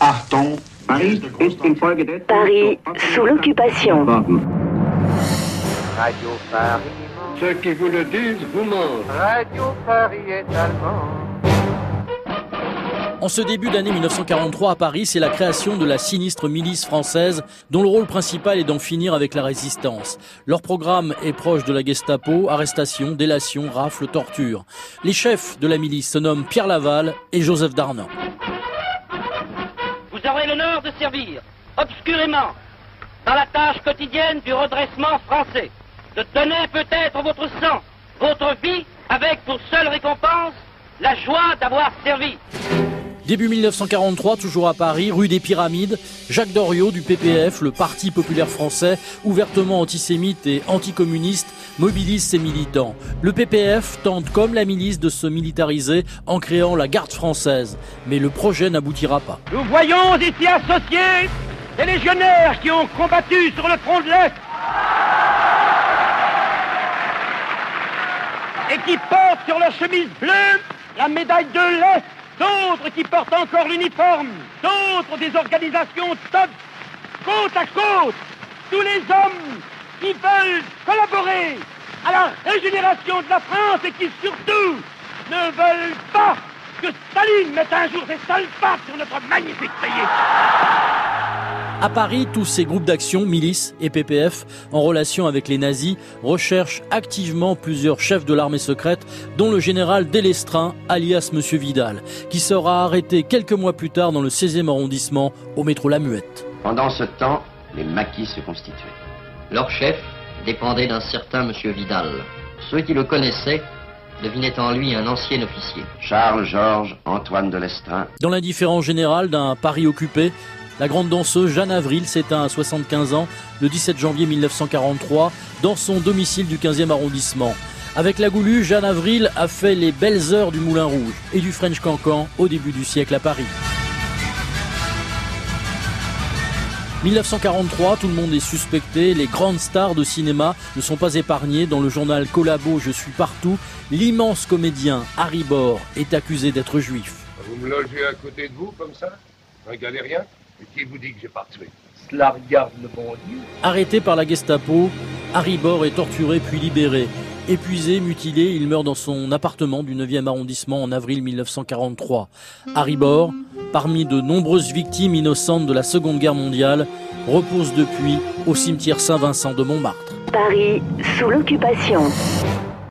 Achtung, Paris ist infolgedessen Paris sous l'occupation. Radio Paris, ceux qui vous le disent vous mentent. Radio Paris est allemand. En ce début d'année 1943 à Paris, c'est la création de la sinistre milice française dont le rôle principal est d'en finir avec la résistance. Leur programme est proche de la Gestapo, arrestation, délation, rafle, torture. Les chefs de la milice se nomment Pierre Laval et Joseph Darnan. Aurez l'honneur de servir, obscurément, dans la tâche quotidienne du redressement français, de donner peut-être votre sang, votre vie, avec pour seule récompense la joie d'avoir servi. Début 1943, toujours à Paris, rue des Pyramides, Jacques Doriot du PPF, le Parti populaire français, ouvertement antisémite et anticommuniste, mobilise ses militants. Le PPF tente, comme la milice, de se militariser en créant la garde française. Mais le projet n'aboutira pas. Nous voyons ici associés des légionnaires qui ont combattu sur le front de l'Est et qui portent sur leur chemise bleue la médaille de l'Est d'autres qui portent encore l'uniforme, d'autres des organisations top, côte à côte, tous les hommes qui veulent collaborer à la régénération de la France et qui surtout ne veulent pas que Staline mette un jour ses sales sur notre magnifique pays. À Paris, tous ces groupes d'action, milices et PPF, en relation avec les nazis, recherchent activement plusieurs chefs de l'armée secrète, dont le général Délestrin, alias Monsieur Vidal, qui sera arrêté quelques mois plus tard dans le 16e arrondissement, au métro La Muette. Pendant ce temps, les maquis se constituaient. Leur chef dépendait d'un certain Monsieur Vidal. Ceux qui le connaissaient devinaient en lui un ancien officier. Charles Georges Antoine de Lestrin. Dans l'indifférence générale d'un Paris occupé, la grande danseuse Jeanne Avril s'éteint à 75 ans le 17 janvier 1943 dans son domicile du 15e arrondissement. Avec la Goulue, Jeanne Avril a fait les belles heures du Moulin Rouge et du French Cancan au début du siècle à Paris. 1943, tout le monde est suspecté, les grandes stars de cinéma ne sont pas épargnées. Dans le journal Collabo Je suis partout, l'immense comédien Harry Bor est accusé d'être juif. Vous me logez à côté de vous comme ça? Un galérien Et qui vous dit que j'ai pas tué Cela regarde le bon Dieu. Arrêté par la Gestapo, Harry Bor est torturé puis libéré. Épuisé, mutilé, il meurt dans son appartement du 9e arrondissement en avril 1943. Harry Bor, parmi de nombreuses victimes innocentes de la Seconde Guerre mondiale, repose depuis au cimetière Saint-Vincent de Montmartre. Paris sous l'occupation.